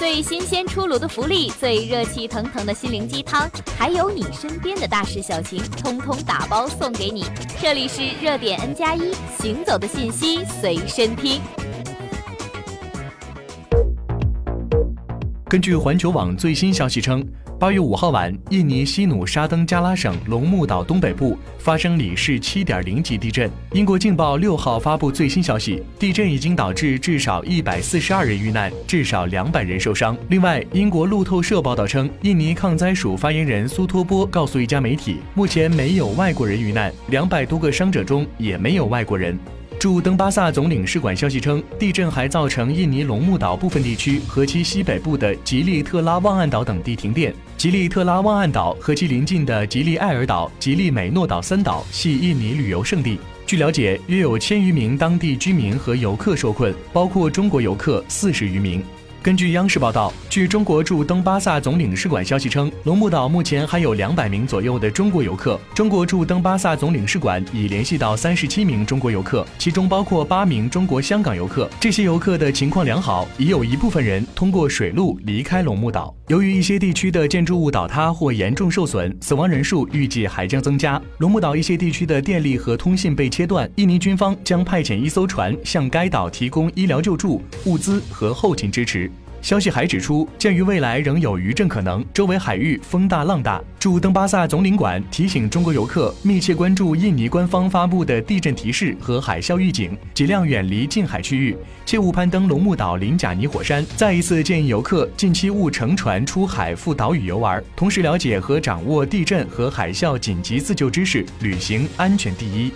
最新鲜出炉的福利，最热气腾腾的心灵鸡汤，还有你身边的大事小情，通通打包送给你。这里是热点 N 加一，行走的信息随身听。根据环球网最新消息称。八月五号晚，印尼西努沙登加拉省龙目岛东北部发生里氏七点零级地震。英国《镜报》六号发布最新消息，地震已经导致至少一百四十二人遇难，至少两百人受伤。另外，英国路透社报道称，印尼抗灾署发言人苏托波告诉一家媒体，目前没有外国人遇难，两百多个伤者中也没有外国人。驻登巴萨总领事馆消息称，地震还造成印尼龙目岛部分地区和其西北部的吉利特拉旺岸岛等地停电。吉利特拉旺岸岛和其邻近的吉利艾尔岛、吉利美诺岛三岛系印尼旅游胜地。据了解，约有千余名当地居民和游客受困，包括中国游客四十余名。根据央视报道，据中国驻登巴萨总领事馆消息称，龙目岛目前还有两百名左右的中国游客。中国驻登巴萨总领事馆已联系到三十七名中国游客，其中包括八名中国香港游客。这些游客的情况良好，已有一部分人通过水路离开龙目岛。由于一些地区的建筑物倒塌或严重受损，死亡人数预计还将增加。龙目岛一些地区的电力和通信被切断，印尼军方将派遣一艘船向该岛提供医疗救助、物资和后勤支持。消息还指出，鉴于未来仍有余震可能，周围海域风大浪大，驻登巴萨总领馆提醒中国游客密切关注印尼官方发布的地震提示和海啸预警，尽量远离近海区域，切勿攀登龙目岛林贾尼火山。再一次建议游客近期勿乘船出海赴岛屿游玩，同时了解和掌握地震和海啸紧急自救知识，旅行安全第一。